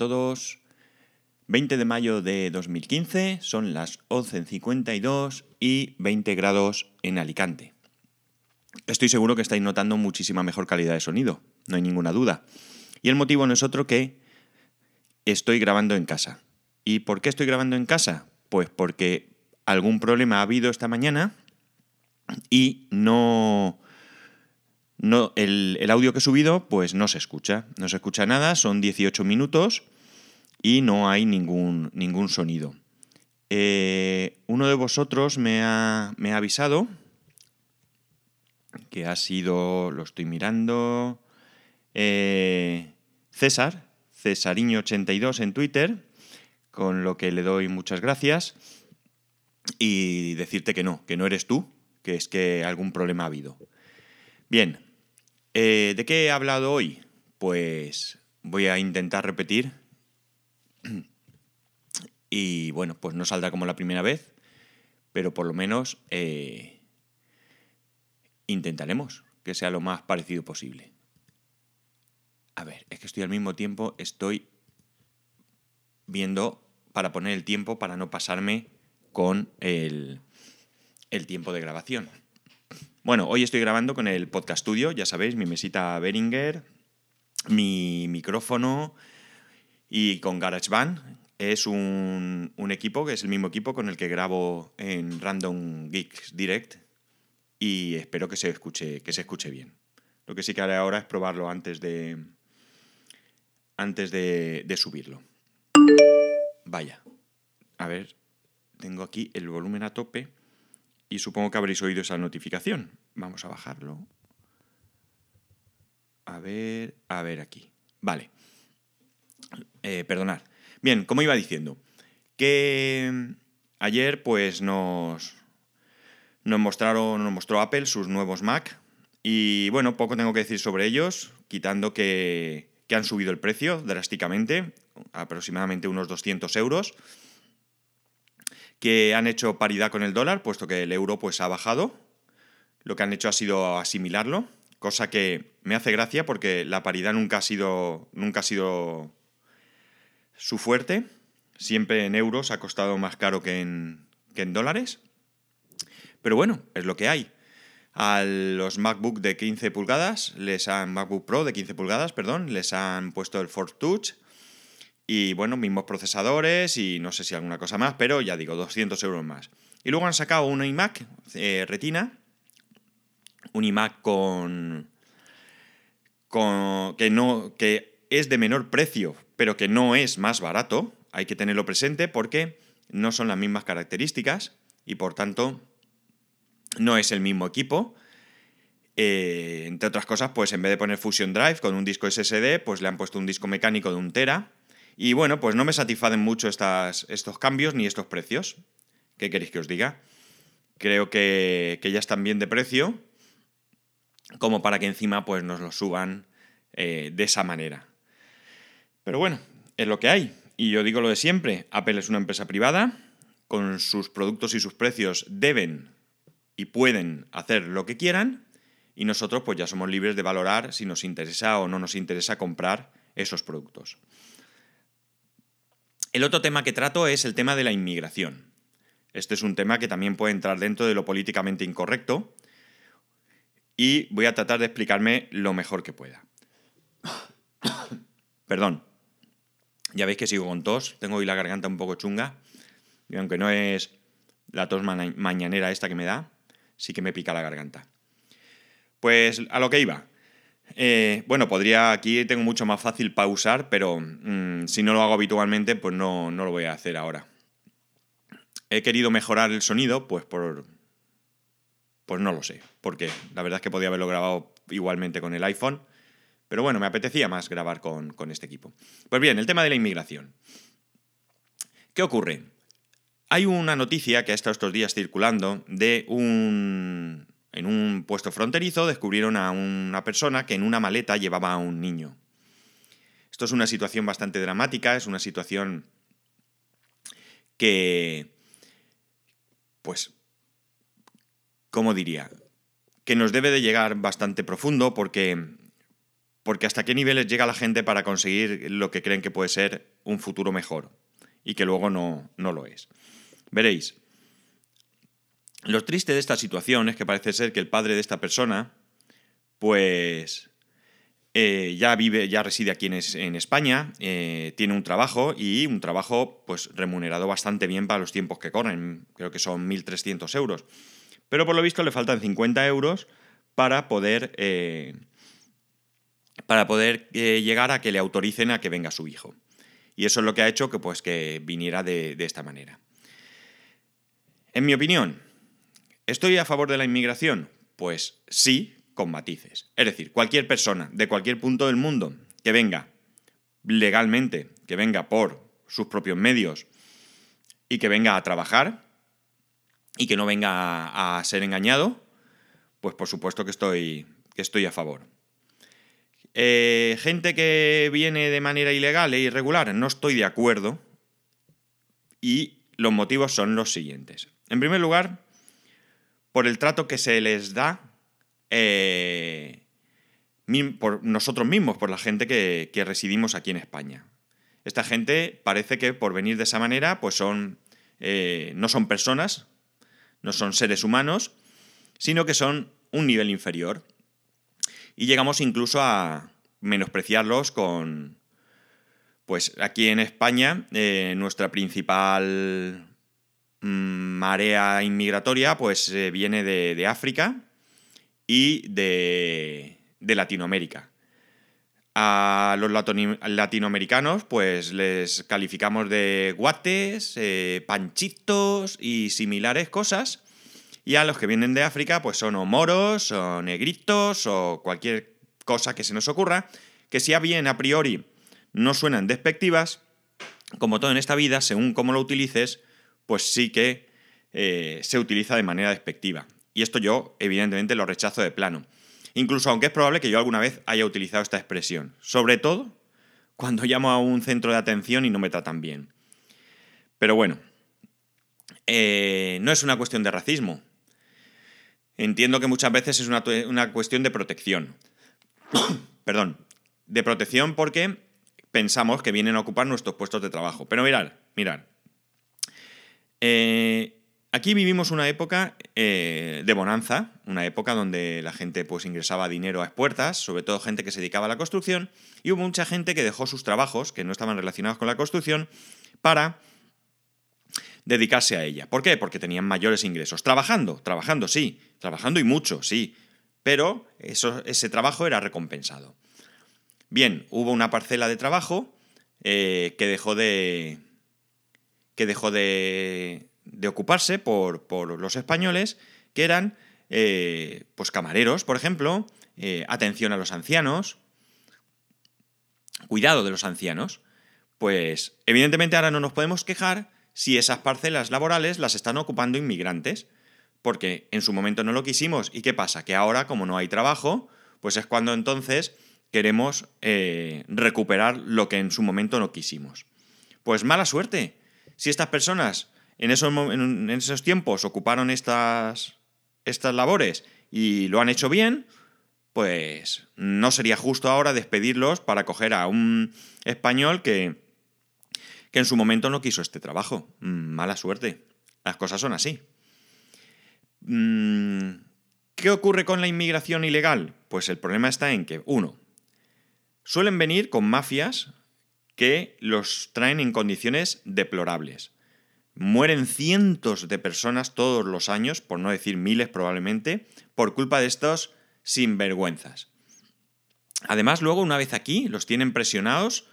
todos. 20 de mayo de 2015, son las 11.52 y 20 grados en Alicante. Estoy seguro que estáis notando muchísima mejor calidad de sonido, no hay ninguna duda. Y el motivo no es otro que estoy grabando en casa. ¿Y por qué estoy grabando en casa? Pues porque algún problema ha habido esta mañana y no... no el, audio que he subido pues no se escucha. No se escucha nada, son 18 minutos y no hay ningún, ningún sonido. Eh, uno de vosotros me ha, me ha avisado que ha sido, lo estoy mirando, eh, César, Cesariño82 en Twitter, con lo que le doy muchas gracias y decirte que no, que no eres tú, que es que algún problema ha habido. Bien, eh, ¿de qué he hablado hoy? Pues voy a intentar repetir y bueno, pues no saldrá como la primera vez, pero por lo menos eh, intentaremos que sea lo más parecido posible. A ver, es que estoy al mismo tiempo, estoy viendo para poner el tiempo para no pasarme con el, el tiempo de grabación. Bueno, hoy estoy grabando con el Podcast Studio, ya sabéis, mi mesita Behringer, mi micrófono y con GarageBand. Es un, un, equipo que es el mismo equipo con el que grabo en Random Geeks Direct y espero que se escuche, que se escuche bien. Lo que sí que haré ahora es probarlo antes de, antes de, de subirlo. Vaya, a ver, tengo aquí el volumen a tope y supongo que habréis oído esa notificación. Vamos a bajarlo. A ver, a ver aquí. Vale. Eh, perdonad. Bien, como iba diciendo, que ayer pues nos, nos mostraron, nos mostró Apple sus nuevos Mac y bueno, poco tengo que decir sobre ellos, quitando que, que han subido el precio drásticamente, aproximadamente unos 200 euros que han hecho paridad con el dólar, puesto que el euro pues ha bajado. Lo que han hecho ha sido asimilarlo, cosa que me hace gracia porque la paridad nunca ha sido, nunca ha sido su fuerte. Siempre en euros ha costado más caro que en, que en dólares. Pero bueno, es lo que hay. A los MacBook de 15 pulgadas, les han MacBook Pro de 15 pulgadas, perdón, les han puesto el Force Touch y bueno, mismos procesadores y no sé si alguna cosa más, pero ya digo, 200 euros más. Y luego han sacado un iMac eh, Retina, un iMac con, con que no que es de menor precio, pero que no es más barato. Hay que tenerlo presente porque no son las mismas características y por tanto no es el mismo equipo. Eh, entre otras cosas, pues en vez de poner Fusion Drive con un disco SSD, pues le han puesto un disco mecánico de un tera y bueno, pues no me satisfacen mucho estas, estos cambios ni estos precios. ¿Qué queréis que os diga? Creo que, ya están bien de precio, como para que encima pues nos lo suban eh, de esa manera. Pero bueno, es lo que hay. Y yo digo lo de siempre, Apple es una empresa privada, con sus productos y sus precios deben y pueden hacer lo que quieran, y nosotros pues ya somos libres de valorar si nos interesa o no nos interesa comprar esos productos. El otro tema que trato es el tema de la inmigración. Este es un tema que también puede entrar dentro de lo políticamente incorrecto y voy a tratar de explicarme lo mejor que pueda. Perdón. Ya veis que sigo con tos, tengo hoy la garganta un poco chunga y aunque no es la tos mañanera esta que me da, sí que me pica la garganta. Pues a lo que iba. Eh, bueno, podría, aquí tengo mucho más fácil pausar, pero mm, si no lo hago habitualmente, pues no, no, lo voy a hacer ahora. He querido mejorar el sonido, pues por... Pues no lo sé, porque la verdad es que podía haberlo grabado igualmente con el iPhone, pero bueno, me apetecía más grabar con, con este equipo. Pues bien, el tema de la inmigración. ¿Qué ocurre? Hay una noticia que ha estado estos días circulando de un, en un puesto fronterizo descubrieron a una persona que en una maleta llevaba a un niño. Esto es una situación bastante dramática, es una situación que, pues, ¿cómo diría? Que nos debe de llegar bastante profundo porque Porque hasta qué niveles llega la gente para conseguir lo que creen que puede ser un futuro mejor y que luego no, no lo es. Veréis, lo triste de esta situación es que parece ser que el padre de esta persona, pues eh, ya vive, ya reside aquí en, España, eh, tiene un trabajo y un trabajo pues remunerado bastante bien para los tiempos que corren, creo que son 1.300 euros. Pero por lo visto le faltan 50 euros para poder, eh, para poder llegar a que le autoricen a que venga su hijo. Y eso es lo que ha hecho que, pues, que viniera de, esta manera. En mi opinión, ¿estoy a favor de la inmigración? Pues sí, con matices. Es decir, cualquier persona de cualquier punto del mundo que venga legalmente, que venga por sus propios medios y que venga a trabajar y que no venga a, ser engañado, pues por supuesto que estoy, que estoy a favor. Eh, gente que viene de manera ilegal e irregular, no estoy de acuerdo. Y los motivos son los siguientes. En primer lugar, por el trato que se les da eh, por nosotros mismos, por la gente que, residimos aquí en España. Esta gente parece que por venir de esa manera, pues son, eh, no son personas, no son seres humanos, sino que son un nivel inferior. Y llegamos incluso a menospreciarlos con, pues aquí en España, eh, nuestra principal mm, marea inmigratoria, pues viene de África, y de, Latinoamérica. A los latinoamericanos, pues les calificamos de guates, eh, panchitos y similares cosas. Y a los que vienen de África, pues son o moros, o negritos, o cualquier cosa que se nos ocurra, que si a bien a priori no suenan despectivas, como todo en esta vida, según cómo lo utilices, pues sí que eh, se utiliza de manera despectiva. Y esto yo, evidentemente, lo rechazo de plano. Incluso aunque es probable que yo alguna vez haya utilizado esta expresión. Sobre todo cuando llamo a un centro de atención y no me tratan bien. Pero bueno, eh, no es una cuestión de racismo. Entiendo que muchas veces es una, cuestión de protección. Perdón. De protección porque pensamos que vienen a ocupar nuestros puestos de trabajo. Pero mirad, mirad. Eh, Aquí vivimos una época eh, de bonanza, una época donde la gente pues ingresaba dinero a expuertas, sobre todo gente que se dedicaba a la construcción, y hubo mucha gente que dejó sus trabajos, que no estaban relacionados con la construcción, para dedicarse a ella. ¿Por qué? Porque tenían mayores ingresos. Trabajando, trabajando, sí, trabajando y mucho, sí, pero eso, ese trabajo era recompensado. Bien, hubo una parcela de trabajo eh, que dejó de... que dejó de de ocuparse por, los españoles, que eran eh, pues camareros, por ejemplo, eh, atención a los ancianos, cuidado de los ancianos. Pues evidentemente ahora no nos podemos quejar si esas parcelas laborales las están ocupando inmigrantes, porque en su momento no lo quisimos. ¿Y qué pasa? Que ahora, como no hay trabajo, pues es cuando entonces queremos eh, recuperar lo que en su momento no quisimos. Pues mala suerte. Si estas personas en esos, en esos tiempos ocuparon estas, estas labores y lo han hecho bien, pues no sería justo ahora despedirlos para coger a un español que, que en su momento no quiso este trabajo. Mm, mala suerte. Las cosas son así. Mm, ¿Qué ocurre con la inmigración ilegal? Pues el problema está en que, uno, suelen venir con mafias que los traen en condiciones deplorables. Mueren cientos de personas todos los años, por no decir miles probablemente, por culpa de estos sinvergüenzas. Además, luego, una vez aquí, los tienen presionados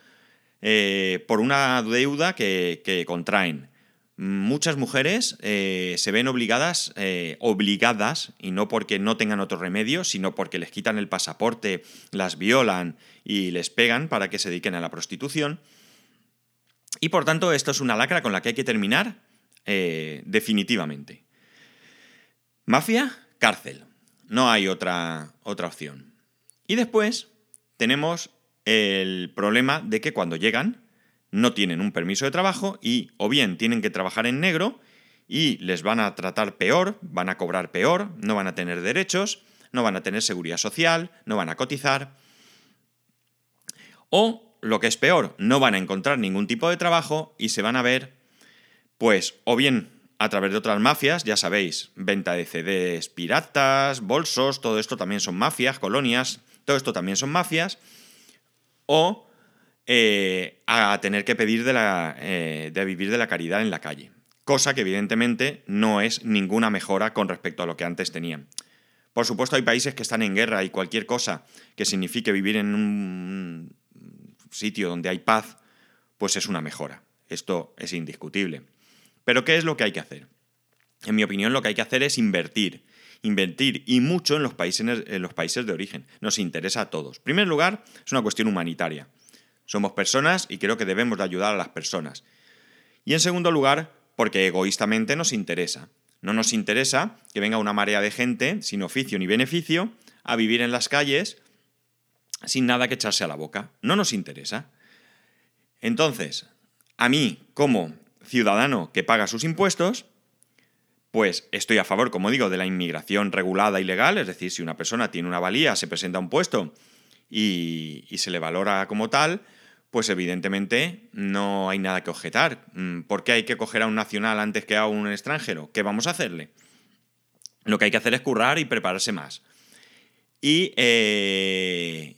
eh, por una deuda que, contraen. Muchas mujeres eh, se ven obligadas, eh, obligadas, y no porque no tengan otro remedio, sino porque les quitan el pasaporte, las violan y les pegan para que se dediquen a la prostitución y por tanto, esto es una lacra con la que hay que terminar definitivamente. Mafia, cárcel. No hay otra, otra opción. Y después tenemos el problema de que cuando llegan no tienen un permiso de trabajo y o bien tienen que trabajar en negro y les van a tratar peor, van a cobrar peor, no van a tener derechos, no van a tener seguridad social, no van a cotizar. O, lo que es peor, no van a encontrar ningún tipo de trabajo y se van a ver, pues, o bien a través de otras mafias, ya sabéis, venta de CDs piratas, bolsos, todo esto también son mafias, colonias, todo esto también son mafias, o eh, a tener que pedir eh, de vivir de la caridad en la calle, cosa que evidentemente no es ninguna mejora con respecto a lo que antes tenían. Por supuesto hay países que están en guerra y cualquier cosa que signifique vivir en un sitio donde hay paz, pues es una mejora. Esto es indiscutible. Pero ¿qué es lo que hay que hacer? En mi opinión, lo que hay que hacer es invertir. Invertir y mucho en los países, en los países de origen. Nos interesa a todos. En primer lugar, es una cuestión humanitaria. Somos personas y creo que debemos de ayudar a las personas. Y en segundo lugar, porque egoístamente nos interesa. No nos interesa que venga una marea de gente sin oficio ni beneficio a vivir en las calles sin nada que echarse a la boca. No nos interesa. Entonces, a mí, como ciudadano que paga sus impuestos, pues estoy a favor, como digo, de la inmigración regulada y legal, es decir, si una persona tiene una valía, se presenta a un puesto y, se le valora como tal, pues evidentemente no hay nada que objetar. Mm, ¿Por qué hay que coger a un nacional antes que a un extranjero? ¿Qué vamos a hacerle? Lo que hay que hacer es currar y prepararse más. Y eh,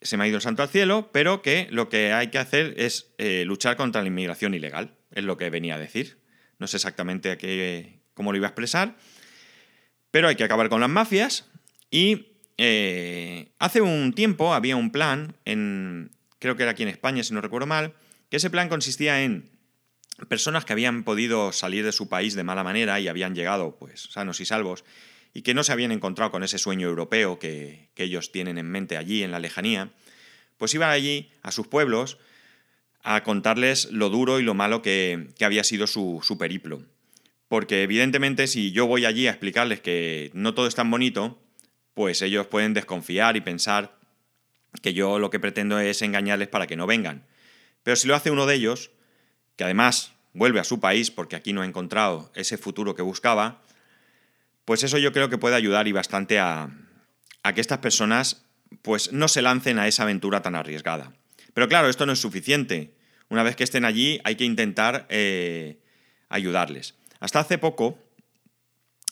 se me ha ido el santo al cielo, pero que lo que hay que hacer es eh, luchar contra la inmigración ilegal, es lo que venía a decir. No sé exactamente a qué, cómo lo iba a expresar, pero hay que acabar con las mafias y eh, hace un tiempo había un plan, en, creo que era aquí en España, si no recuerdo mal, que ese plan consistía en personas que habían podido salir de su país de mala manera y habían llegado pues sanos y salvos y que no se habían encontrado con ese sueño europeo que, ellos tienen en mente allí en la lejanía, pues iban allí a sus pueblos a contarles lo duro y lo malo que, había sido su, su, periplo. Porque evidentemente si yo voy allí a explicarles que no todo es tan bonito, pues ellos pueden desconfiar y pensar que yo lo que pretendo es engañarles para que no vengan. Pero si lo hace uno de ellos, que además vuelve a su país porque aquí no ha encontrado ese futuro que buscaba, pues eso yo creo que puede ayudar y bastante a, que estas personas pues no se lancen a esa aventura tan arriesgada. Pero claro, esto no es suficiente. Una vez que estén allí hay que intentar eh, ayudarles. Hasta hace poco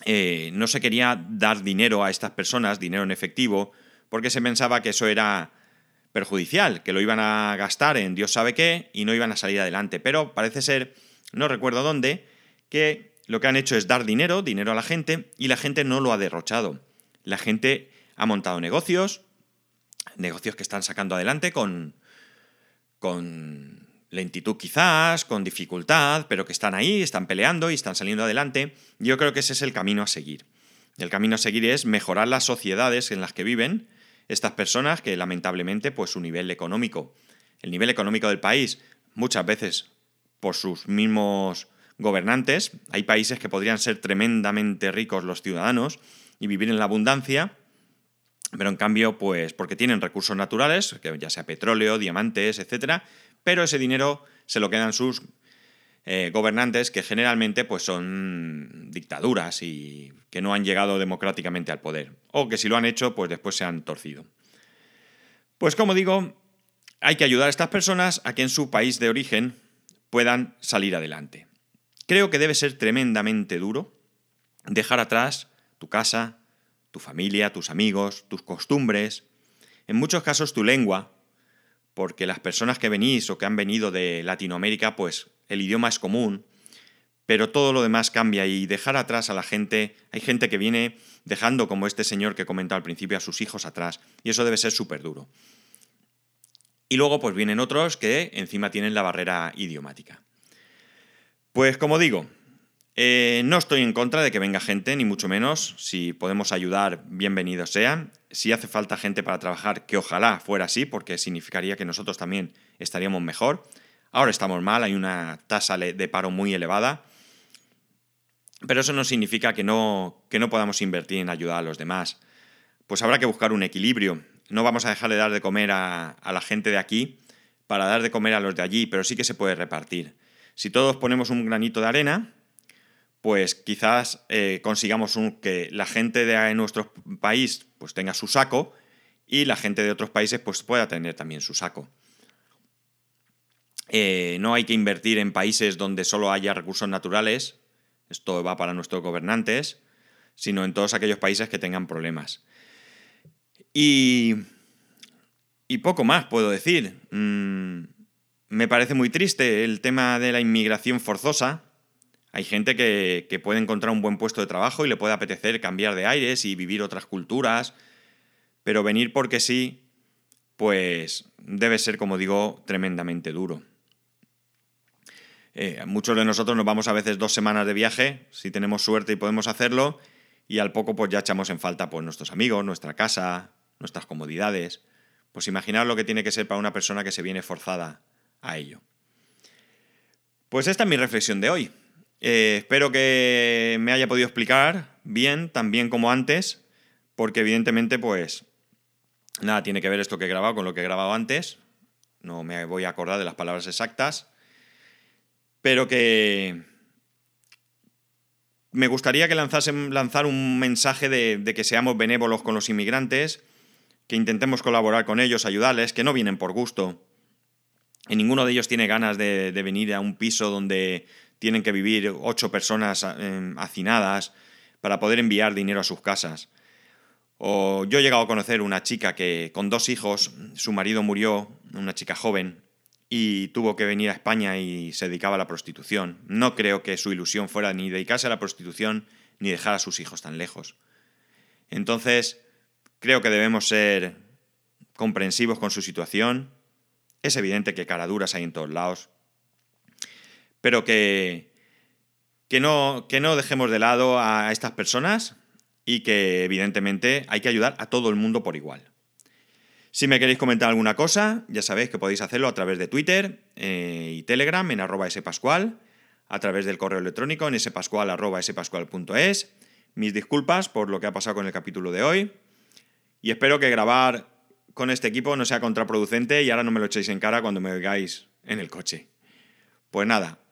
eh, no se quería dar dinero a estas personas, dinero en efectivo, porque se pensaba que eso era perjudicial, que lo iban a gastar en Dios sabe qué y no iban a salir adelante. Pero parece ser, no recuerdo dónde, que lo que han hecho es dar dinero, dinero a la gente, y la gente no lo ha derrochado. La gente ha montado negocios, negocios que están sacando adelante con, con lentitud quizás, con dificultad, pero que están ahí, están peleando y están saliendo adelante. Yo creo que ese es el camino a seguir. El camino a seguir es mejorar las sociedades en las que viven estas personas que lamentablemente pues su nivel económico, el nivel económico del país muchas veces por sus mismos gobernantes. Hay países que podrían ser tremendamente ricos los ciudadanos y vivir en la abundancia, pero en cambio, pues porque tienen recursos naturales, ya sea petróleo, diamantes, etcétera, pero ese dinero se lo quedan sus eh, gobernantes que generalmente pues son dictaduras y que no han llegado democráticamente al poder, o que si lo han hecho, pues después se han torcido. Pues como digo, hay que ayudar a estas personas a que en su país de origen puedan salir adelante. Creo que debe ser tremendamente duro dejar atrás tu casa, tu familia, tus amigos, tus costumbres, en muchos casos tu lengua, porque las personas que venís o que han venido de Latinoamérica, pues el idioma es común, pero todo lo demás cambia y dejar atrás a la gente, hay gente que viene dejando como este señor que comentado al principio a sus hijos atrás, y eso debe ser súper duro. Y luego pues vienen otros que encima tienen la barrera idiomática. Pues como digo, eh, no estoy en contra de que venga gente, ni mucho menos. Si podemos ayudar, bienvenido sea. Si hace falta gente para trabajar, que ojalá fuera así, porque significaría que nosotros también estaríamos mejor. Ahora estamos mal, hay una tasa de paro muy elevada. Pero eso no significa que no, que no podamos invertir en ayudar a los demás. Pues habrá que buscar un equilibrio. No vamos a dejar de dar de comer a, a la gente de aquí para dar de comer a los de allí, pero sí que se puede repartir. Si todos ponemos un granito de arena, pues quizás eh, consigamos que la gente de nuestro país pues tenga su saco y la gente de otros países pues pueda tener también su saco. Eh, no hay que invertir en países donde solo haya recursos naturales, esto va para nuestros gobernantes, sino en todos aquellos países que tengan problemas. Y, y poco más puedo decir. Mm, me parece muy triste el tema de la inmigración forzosa. Hay gente que, puede encontrar un buen puesto de trabajo y le puede apetecer cambiar de aires y vivir otras culturas, pero venir porque sí, pues debe ser, como digo, tremendamente duro. Eh, muchos de nosotros nos vamos a veces dos semanas de viaje, si tenemos suerte y podemos hacerlo, y al poco pues ya echamos en falta pues, nuestros amigos, nuestra casa, nuestras comodidades. Pues imaginar lo que tiene que ser para una persona que se viene forzada a ello. Pues esta es mi reflexión de hoy. Eh, espero que me haya podido explicar bien, tan bien como antes, porque evidentemente pues nada tiene que ver esto que he grabado con lo que he grabado antes. No me voy a acordar de las palabras exactas pero que me gustaría que lanzasen, lanzar un mensaje de, que seamos benévolos con los inmigrantes, que intentemos colaborar con ellos, ayudarles, que no vienen por gusto. Y ninguno de ellos tiene ganas de, venir a un piso donde tienen que vivir ocho personas eh, hacinadas para poder enviar dinero a sus casas. O yo he llegado a conocer una chica que con dos hijos, su marido murió, una chica joven, y tuvo que venir a España y se dedicaba a la prostitución. No creo que su ilusión fuera ni dedicarse a la prostitución ni dejar a sus hijos tan lejos. Entonces, creo que debemos ser comprensivos con su situación. Es evidente que caraduras hay en todos lados, pero que, que, no, que no dejemos de lado a estas personas y que evidentemente hay que ayudar a todo el mundo por igual. Si me queréis comentar alguna cosa, ya sabéis que podéis hacerlo a través de Twitter eh, y Telegram en arroba spascual, a través del correo electrónico en spascual arroba. Mis disculpas por lo que ha pasado con el capítulo de hoy. Y espero que grabar con este equipo no sea contraproducente y ahora no me lo echéis en cara cuando me oigáis en el coche. Pues nada,